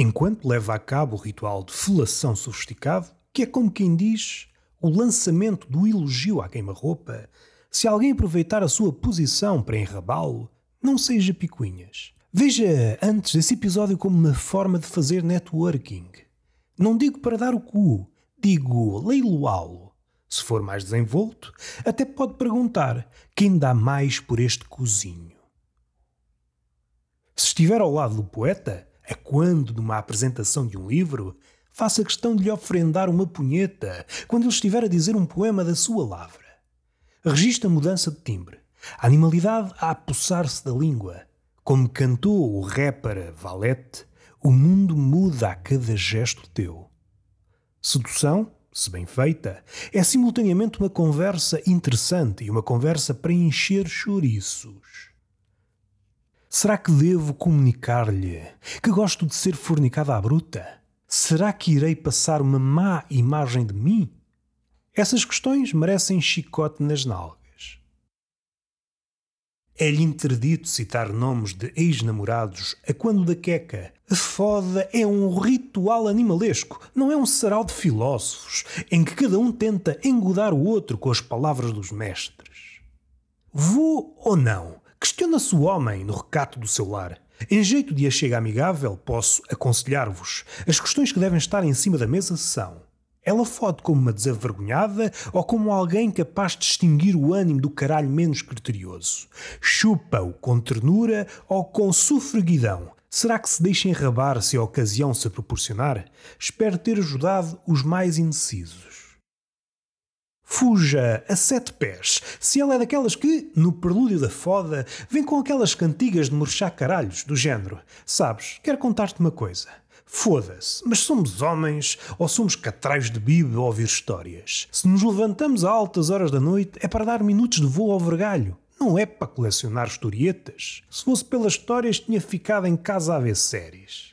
enquanto leva a cabo o ritual de felação sofisticado, que é como quem diz o lançamento do elogio à queima-roupa, se alguém aproveitar a sua posição para enrabá-lo, não seja picuinhas. Veja antes esse episódio como uma forma de fazer networking. Não digo para dar o cu, digo leiloá-lo. Se for mais desenvolto, até pode perguntar quem dá mais por este cozinho. Se estiver ao lado do poeta, a quando numa apresentação de um livro, faça questão de lhe ofrendar uma punheta quando ele estiver a dizer um poema da sua lavra. Registra a mudança de timbre, a animalidade a apossar-se da língua. Como cantou o rapper Valete, o mundo muda a cada gesto teu. Sedução, se bem feita, é simultaneamente uma conversa interessante e uma conversa para encher chouriços. Será que devo comunicar-lhe que gosto de ser fornicada à bruta? Será que irei passar uma má imagem de mim? Essas questões merecem chicote nas nalgas. É-lhe interdito citar nomes de ex-namorados a quando da queca. A foda é um ritual animalesco, não é um sarau de filósofos em que cada um tenta engodar o outro com as palavras dos mestres. Vou ou não? Questiona-se o homem no recato do seu lar. Em jeito de achega amigável, posso aconselhar-vos. As questões que devem estar em cima da mesa são: ela fode como uma desavergonhada ou como alguém capaz de distinguir o ânimo do caralho menos criterioso? Chupa-o com ternura ou com sufraguidão? Será que se deixa enrabar se a ocasião se proporcionar? Espero ter ajudado os mais indecisos. Fuja a sete pés, se ela é daquelas que, no prelúdio da foda, vem com aquelas cantigas de murchar caralhos, do género. Sabes, quero contar-te uma coisa. Foda-se, mas somos homens ou somos catraios de bibe a ouvir histórias? Se nos levantamos a altas horas da noite é para dar minutos de voo ao vergalho. Não é para colecionar historietas. Se fosse pelas histórias, tinha ficado em casa a ver séries.